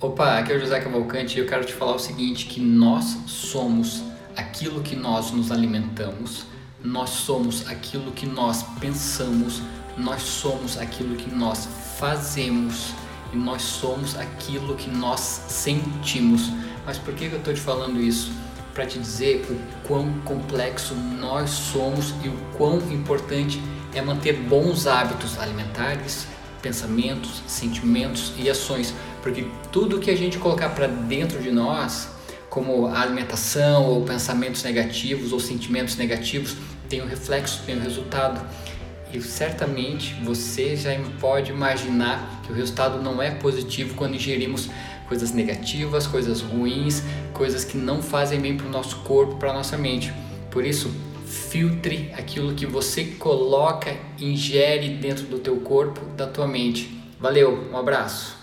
Opa, aqui é o José Cavalcante e eu quero te falar o seguinte, que nós somos aquilo que nós nos alimentamos, nós somos aquilo que nós pensamos, nós somos aquilo que nós fazemos e nós somos aquilo que nós sentimos. Mas por que eu estou te falando isso? Para te dizer o quão complexo nós somos e o quão importante é manter bons hábitos alimentares, pensamentos, sentimentos e ações, porque tudo que a gente colocar para dentro de nós, como a alimentação ou pensamentos negativos ou sentimentos negativos, tem um reflexo, tem um resultado. E certamente você já pode imaginar que o resultado não é positivo quando ingerimos coisas negativas, coisas ruins, coisas que não fazem bem para o nosso corpo, para a nossa mente. Por isso, filtre aquilo que você coloca, ingere dentro do teu corpo, da tua mente. Valeu, um abraço.